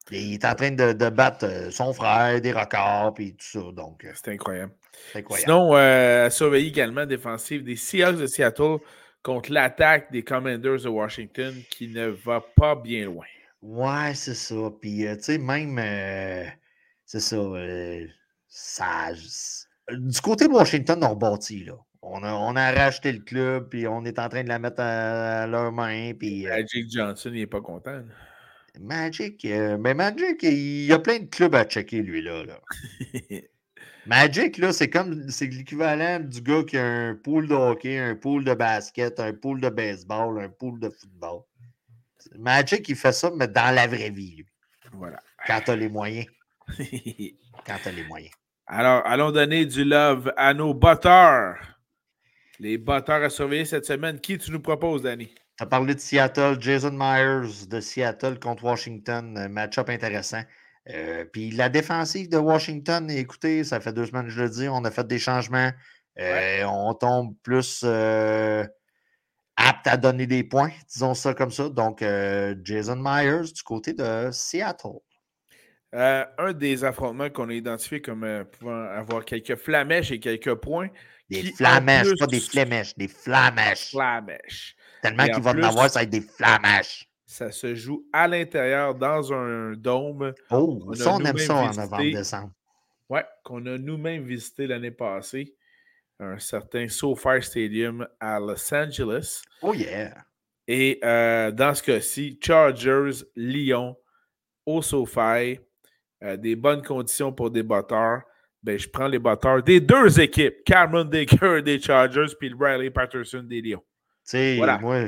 des. Il est en train de, de battre euh, son frère, des records, puis tout ça. Donc, euh, c'est incroyable. incroyable. Sinon, à surveiller également défensive des Seahawks de Seattle contre l'attaque des Commanders de Washington qui ne va pas bien loin. Ouais, c'est ça. Puis, tu sais, même c'est ça, euh, ça. Du côté de Washington, on rebâtit, là. On a, on a racheté le club, puis on est en train de la mettre à, leurs mains. Puis, euh Magic Johnson, il n'est pas content. Magic, euh, mais Magic, il y a plein de clubs à checker, lui, là. là. Magic, là, c'est comme c'est l'équivalent du gars qui a un pool de hockey, un pool de basket, un pool de baseball, un pool de football. Magic, il fait ça, mais dans la vraie vie, lui. Voilà. Quand tu as les moyens. Quand tu as les moyens. Alors, allons donner du love à nos batteurs. Les batteurs à surveiller cette semaine. Qui tu nous proposes, Danny? Tu as parlé de Seattle, Jason Myers de Seattle contre Washington. Match-up intéressant. Euh, puis la défensive de Washington, écoutez, ça fait deux semaines que je le dis, on a fait des changements. Euh, on tombe plus euh, apte à donner des points, disons ça comme ça. Donc, Jason Myers du côté de Seattle. Euh, un des affrontements qu'on a identifié comme euh, pouvant avoir quelques flamèches et quelques points. Des flamèches, pas des flamèches, des flamèches. Flamèches. Tellement qu'il va en avoir, ça va être des flamèches. Ça se joue à l'intérieur dans un dôme. Oh, ça, on aime ça en novembre-décembre. Oui, qu'on a nous-mêmes visité l'année passée. Un certain SoFi Stadium à Los Angeles. Oh yeah! Et euh, dans ce cas-ci, Chargers, Lyon, au SoFi. Euh, des bonnes conditions pour des batteurs, ben, je prends les batteurs des deux équipes, Cameron Baker des Chargers puis Riley Patterson des Lions. Moi,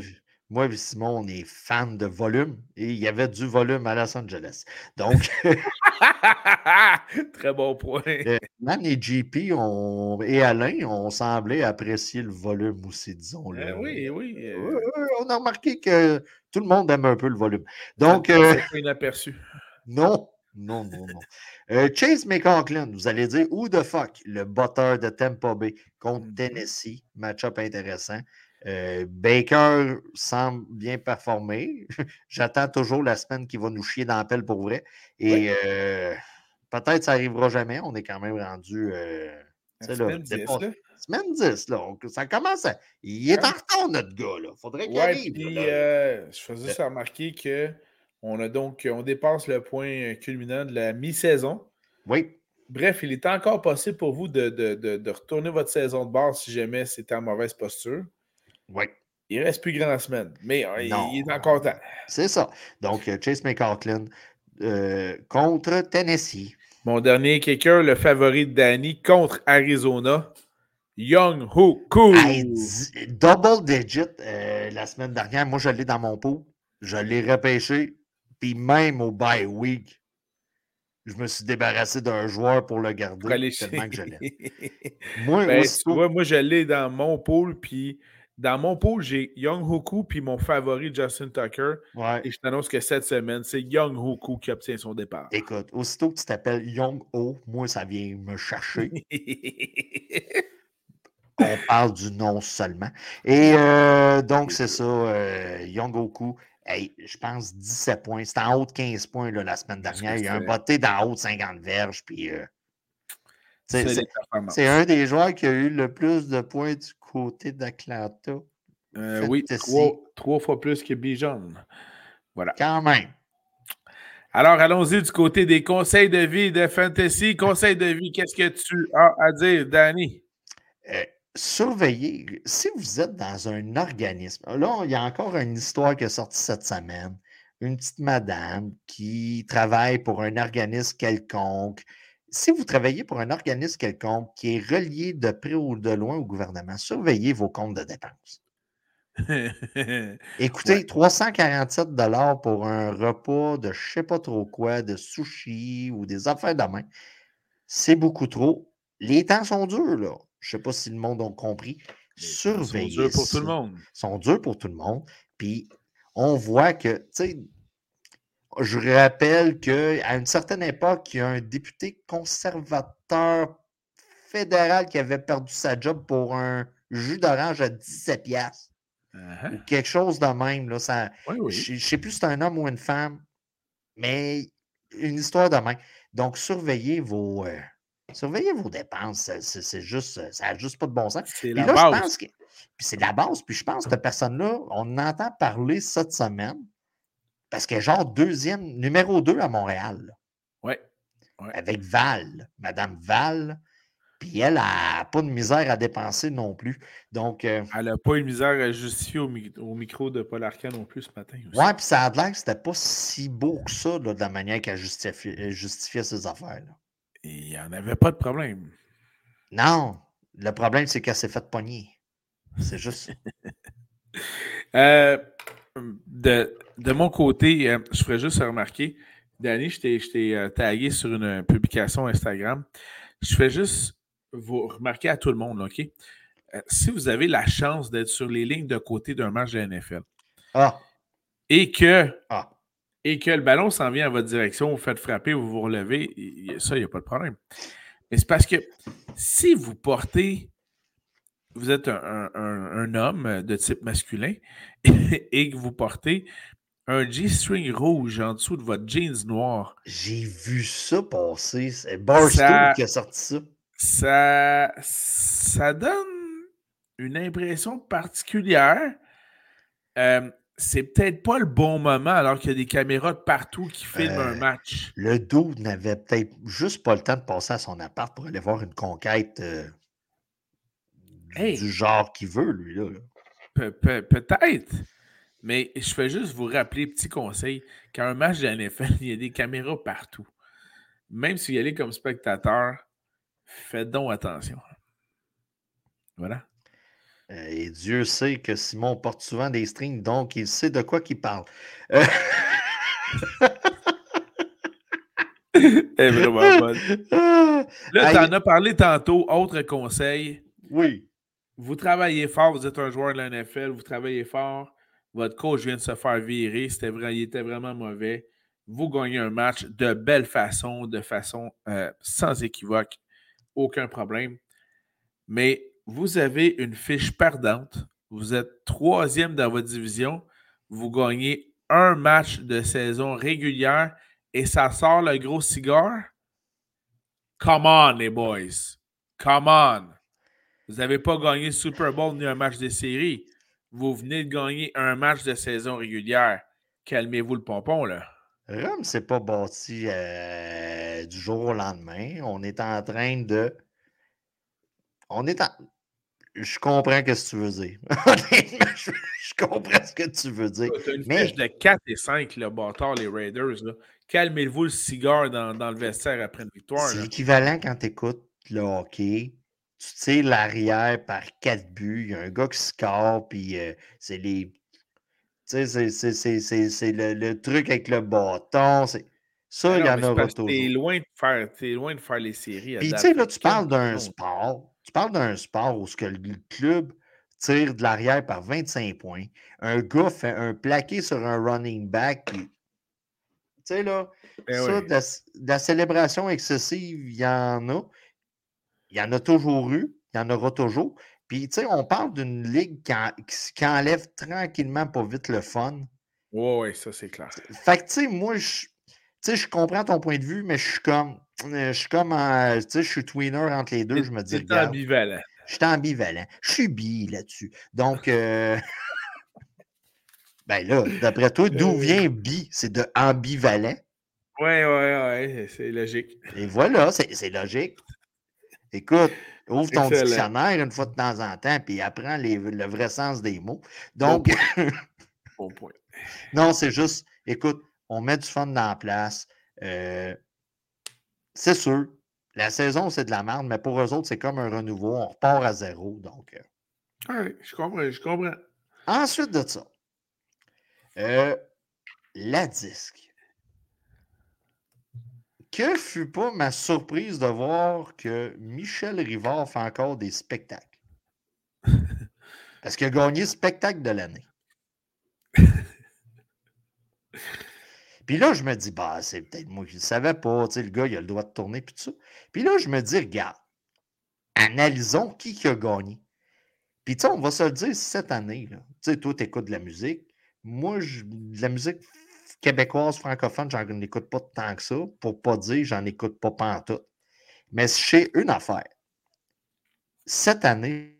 moi et Simon, on est fan de volume et il y avait du volume à Los Angeles. Donc. Très bon point. Euh, même les GP et Alain ont semblé apprécier le volume aussi, disons-le. Euh, oui, oui. on a remarqué que tout le monde aime un peu le volume. Donc. C'est inaperçu. Non, non, non, non. Euh, Chase McCaughlin, vous allez dire, who the fuck, le botteur de Tampa Bay contre mm-hmm. Tennessee. Match-up intéressant. Euh, Baker semble bien performer. J'attends toujours la semaine qui va nous chier dans la pelle pour vrai. Et euh, peut-être ça n'arrivera jamais. On est quand même rendu. semaine, 10, là. semaine 10, là. ça commence à... Il est en retard, notre gars. Là. Faudrait qu'il arrive. je faisais ça remarquer que on a donc, on dépasse le point culminant de la mi-saison. Oui. Bref, il est encore possible pour vous de, retourner votre saison de base si jamais c'était en mauvaise posture. Oui. Il reste plus grand semaine, mais euh, il, est encore temps. C'est ça. Donc, euh, Chase McCaulin euh, contre Tennessee. Mon dernier kicker, le favori de Danny contre Arizona. Young Ho Koo. double digit la semaine dernière. Moi, je l'ai dans mon pot. Je l'ai repêché. Puis même au bye week, je me suis débarrassé d'un joueur pour le garder tellement que je l'aime. moi, ben, moi, je l'ai dans mon pool, puis dans mon pool, j'ai Young Hoku puis mon favori Justin Tucker. Et je t'annonce que cette semaine, c'est Young Hoku qui obtient son départ. Écoute, aussitôt que tu t'appelles Young Ho, moi, ça vient me chercher. On parle du nom seulement. Et euh, donc, c'est ça, euh, Young Hoku je pense 17 points. C'était en haut de 15 points là, la semaine dernière. Il y a un botté d'en haut de 50 verges. Puis, euh, C'est un des joueurs qui a eu le plus de points du côté d'Atlanta. Euh, oui, trois, fois plus que Bijon. Voilà. Quand même. Alors, allons-y du côté des conseils de vie de Fantasy. Conseils de vie, qu'est-ce que tu as à dire, Danny? Euh, surveillez, si vous êtes dans un organisme, là, il y a encore une histoire qui est sortie cette semaine. Une petite madame qui travaille pour un organisme quelconque. Si vous travaillez pour un organisme quelconque qui est relié de près ou de loin au gouvernement, surveillez vos comptes de dépenses. Écoutez, 347 347 pour un repas de je ne sais pas trop quoi, de sushi ou des affaires de main, c'est beaucoup trop. Les temps sont durs, là. Je ne sais pas si le monde a compris. Surveillez. sont durs pour tout le monde. sont durs pour tout le monde. Puis on voit que, tu sais, je rappelle qu'à une certaine époque, il y a un député conservateur fédéral qui avait perdu sa job pour un jus d'orange à 17 piastres. Uh-huh. Quelque chose de même. Là, ça, Je ne sais plus si c'est un homme ou une femme, mais une histoire de même. Donc, surveillez vos, euh, surveillez vos dépenses. C'est juste, ça n'a juste pas de bon sens. C'est la base. puis c'est la base. Puis je pense que cette personne-là, on entend parler cette semaine parce qu'elle est genre deuxième, numéro 2 à Montréal. Oui. Ouais. Avec Val, Madame Val. Puis elle n'a pas de misère à dépenser non plus. Donc, euh, elle n'a pas eu de misère à justifier au, micro de Paul Arcand non plus ce matin. Oui, puis ça a l'air que c'était pas si beau que ça de la manière qu'elle justifiait, justifiait, ses affaires. Il n'y en avait pas de problème. Non. Le problème, c'est qu'elle s'est faite pogner. C'est juste euh, de, de, mon côté, euh, je ferais juste remarquer, Danny, je t'ai tagué sur une publication Instagram. Je fais juste vous remarquez à tout le monde, OK? Euh, si vous avez la chance d'être sur les lignes de côté d'un match de NFL ah. et, que, ah. et que le ballon s'en vient à votre direction, vous faites frapper, vous vous relevez, ça, il n'y a pas de problème. Mais c'est parce que si vous portez, vous êtes un, homme de type masculin et que vous portez un G-string rouge en dessous de votre jeans noir. J'ai vu ça passer. C'est Barstool qui a sorti ça ça, ça donne une impression particulière. Euh, c'est peut-être pas le bon moment alors qu'il y a des caméras de partout qui filment un euh, match. Le dos n'avait peut-être juste pas le temps de passer à son appart pour aller voir une conquête euh, du genre qu'il veut, lui. Là. peut-être. Mais je fais juste vous rappeler, petit conseil, qu'à un match de NFL, il y a des caméras partout. Même si vous y allez comme spectateur, Faites donc attention. Voilà. Euh, et Dieu sait que Simon porte souvent des strings, donc il sait de quoi qu'il parle. Euh, est vraiment bonne. Là, tu en as parlé tantôt. Autre conseil. Oui. Vous travaillez fort, vous êtes un joueur de la vous travaillez fort. Votre coach vient de se faire virer. Vrai, il était vraiment mauvais. Vous gagnez un match de belle façon, de façon euh, sans équivoque aucun problème. Mais vous avez une fiche perdante. Vous êtes troisième dans votre division. Vous gagnez un match de saison régulière et ça sort le gros cigare? Come on, les boys. Come on. Vous n'avez pas gagné Super Bowl ni un match de série. Vous venez de gagner un match de saison régulière. Calmez-vous le pompon, là. Rome s'est pas bâti euh, du jour au lendemain. On est en train de. On est en. Je comprends ce que tu veux dire. je, comprends ce que tu veux dire. Tu une Mais... fiche de 4 et 5, le bâtard, les Raiders. Calmez-vous le cigare dans, dans, le vestiaire après une victoire. C'est équivalent quand tu écoutes le hockey. Tu tires l'arrière par 4 buts. Il y a un gars qui score, puis euh, c'est les tu sais, c'est le, truc avec le bâton. Ça, il y en aura toujours. T'es loin, de faire, es loin de faire les séries. Puis, tu sais, là, tu parles d'un sport. Tu parles d'un sport où ce que le club tire de l'arrière par 25 points. Un gars fait un plaqué sur un running back. Tu sais, là, ben ça, de, la, célébration excessive, il y en a. Il y en a toujours eu. Il y en aura toujours. Puis, tu sais, on parle d'une ligue qui, enlève tranquillement pas vite le fun. Oui, oui, ça, c'est clair. Fait que, tu sais, moi, je, je comprends ton point de vue, mais je suis comme, je suis comme tu sais, je suis tweener entre les deux. Je me dis, regarde. ambivalent. Je suis ambivalent. Je suis bi là-dessus. Donc, euh, ben là, d'après toi, d'où euh. vient bi? C'est de ambivalent? Oui, oui, oui, c'est logique. Et voilà, c'est logique. Écoute, ouvre ton dictionnaire une fois de temps en temps, puis apprends le vrai sens des mots. Donc, bon point. non, c'est juste, écoute, on met du fun dans la place. Euh, c'est sûr, la saison, c'est de la merde, mais pour eux autres, c'est comme un renouveau. On repart à zéro. Donc. Euh. Oui, je comprends, je comprends. Ensuite de ça, euh, la disque. Que fut pas ma surprise de voir que Michel Rivard fait encore des spectacles? Parce qu'il a gagné spectacle de l'année. Puis là, je me dis, bah, c'est peut-être moi qui ne le savais pas. Tu sais, le gars, il a le droit de tourner, puis tout ça. Puis là, je me dis, regarde, analysons qui, qui a gagné. Puis tu sais, on va se le dire cette année. Tu sais, toi, tu écoutes de la musique. Moi, je, de la musique québécoise, francophone, j'en écoute pas tant que ça. Pour pas dire, j'en écoute pas pantoute. Mais chez une affaire. Cette année,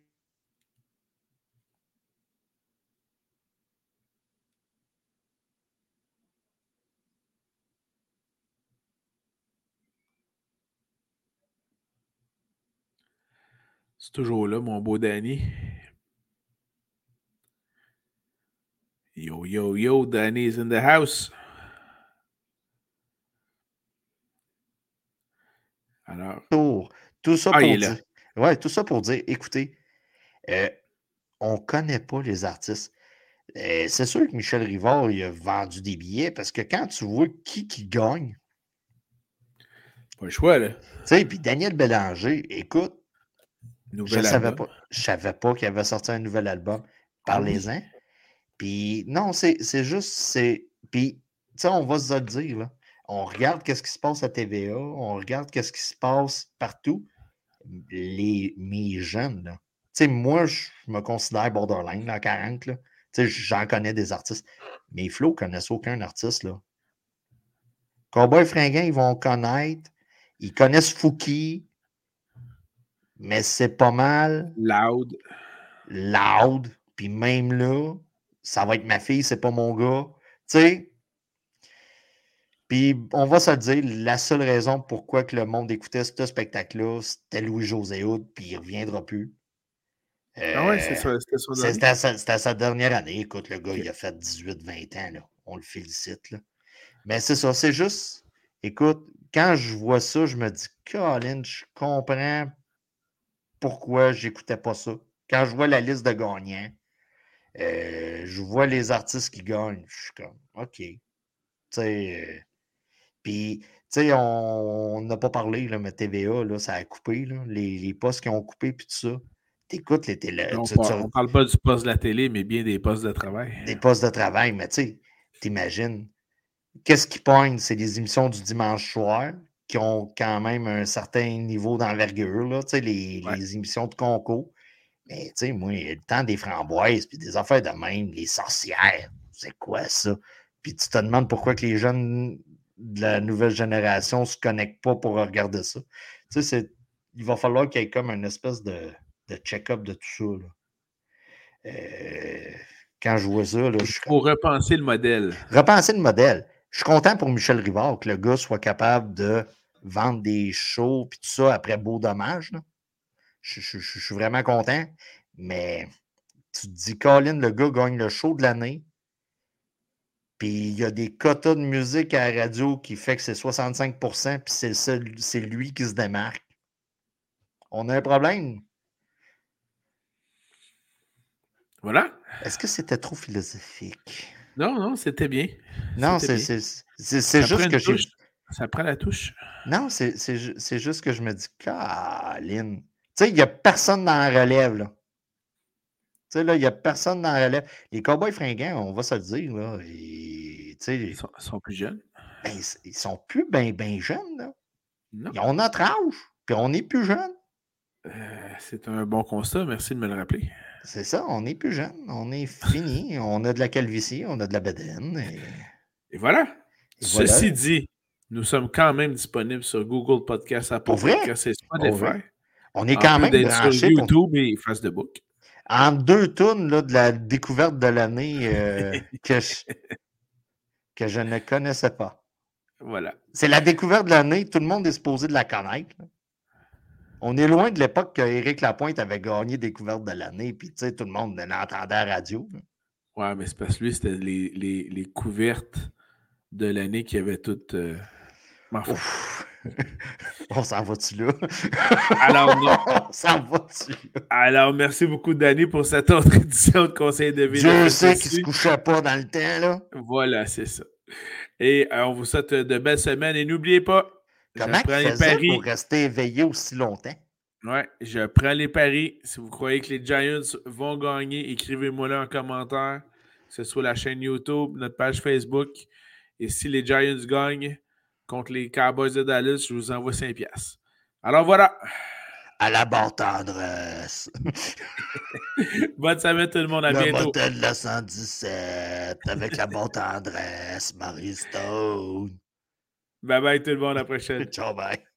C'est toujours là, mon beau Danny. Yo, yo, yo, Danny is in the house. Alors. Tout, ça ah, pour dire. Ouais, tout ça pour dire, écoutez, euh, on ne connaît pas les artistes. Euh, c'est sûr que Michel Rivard il a vendu des billets parce que quand tu vois qui qui gagne. Pas le choix, là. Tu sais, puis Daniel Bélanger, écoute, je ne savais pas, savais pas qu'il avait sorti un nouvel album. Ah Parlez-en. Puis non, c'est juste, c'est. Puis, tu sais, on va se le dire, là. On regarde qu'est-ce qui se passe à TVA, on regarde qu'est-ce qui se passe partout. Les, mes jeunes, là. Tu sais, moi, je me considère borderline, là, 40, là. Tu sais, j'en connais des artistes. Mais Flo ne connaissent aucun artiste, là. Cowboy Fringant, ils vont connaître. Ils connaissent Fouki, mais c'est pas mal. Loud. Loud. Puis même là, ça va être ma fille, c'est pas mon gars. Tu sais? Puis on va se le dire, la seule raison pourquoi que le monde écoutait ce spectacle-là, c'était Louis-José Houd, puis il ne reviendra plus. ah ouais, c'est ça, c'était C'était sa, dernière année. Écoute, le gars, il a fait 18-20 ans. Là. On le félicite. Là. Mais c'est ça, c'est juste. Écoute, quand je vois ça, je me dis, Colin, je comprends pourquoi j'écoutais pas ça. Quand je vois la liste de gagnants, euh, je vois les artistes qui gagnent, je suis comme, OK. Tu sais, euh, puis, tu sais, on n'a pas parlé, là, mais TVA, là, ça a coupé, là, les, les postes qui ont coupé, puis tout ça. T'écoutes les télé. On, parle, parle pas du poste de la télé, mais bien des postes de travail. Des postes de travail, mais tu sais, t'imagines. Qu'est-ce qui pogne? C'est les émissions du dimanche soir qui ont quand même un certain niveau d'envergure, les, les émissions de concours. Mais tu sais, moi, le temps des framboises, puis des affaires de même, les sorcières, c'est quoi ça? Puis tu te demandes pourquoi que les jeunes de la nouvelle génération ne se connectent pas pour regarder ça. Tu sais, il va falloir qu'il y ait comme une espèce de, de check-up de tout ça. Euh, quand je vois ça, là, je Pour repenser le modèle. Repenser le modèle. Je suis content pour Michel Rivard que le gars soit capable de vendre des shows puis tout ça après beau dommage. Je, suis vraiment content. Mais tu te dis, Colin, le gars gagne le show de l'année. Puis il y a des quotas de musique à la radio qui fait que c'est 65% puis c'est lui qui se démarque. On a un problème. Voilà. Est-ce que c'était trop philosophique? Non, non, c'était bien. Non, c'est juste que j'ai. Ça prend la touche. Non, c'est juste que je me dis, Caline. Tu sais, il n'y a personne dans la relève, là. Tu sais, là, il n'y a personne dans la relève. Les cowboys fringants, on va se le dire, là. ils, sont, plus jeunes. Ben, ils sont plus bien ben jeunes, là. Ils ont notre âge, puis on n'est plus jeunes. Euh, c'est un bon constat, merci de me le rappeler. C'est ça, on n'est plus jeunes, on est fini, on a de la calvitie, on a de la bedaine. Et, voilà. Ceci dit, Nous sommes quand même disponibles sur Google Podcast, Apple Podcast et Spotify. On est quand même branché YouTube et Facebook. En deux tournes de la découverte de l'année euh, que, je, que je ne connaissais pas. Voilà. C'est la découverte de l'année, tout le monde est supposé de la connaître. On est loin de l'époque qu'Éric Lapointe avait gagné découverte de l'année, puis tout le monde l'entendait à la radio. Ouais, mais c'est parce que lui, c'était les, les, les, couvertes de l'année qui avaient toutes. Euh, On s'en va-tu là? Alors, non. On s'en va-tu là? Alors, merci beaucoup, Danny, pour cette autre édition de Conseil de vie. Je sais qu'il ne se couchait pas dans le temps, là. Voilà, c'est ça. Et euh, on vous souhaite de belles semaines. Et n'oubliez pas, Comment tu faisais pour rester éveillé aussi longtemps? Ouais, je prends les paris. Si vous croyez que les Giants vont gagner, écrivez-moi là en commentaire, que ce soit la chaîne YouTube, notre page Facebook. Et si les Giants gagnent contre les Cowboys de Dallas, je vous envoie 5 piastres. Alors voilà. À la bonne tendresse. bonne semaine tout le monde, à le bientôt. motel de la 117 avec la bonne tendresse, Marie Stone. Bye bye tout le monde, à la prochaine. Ciao, bye.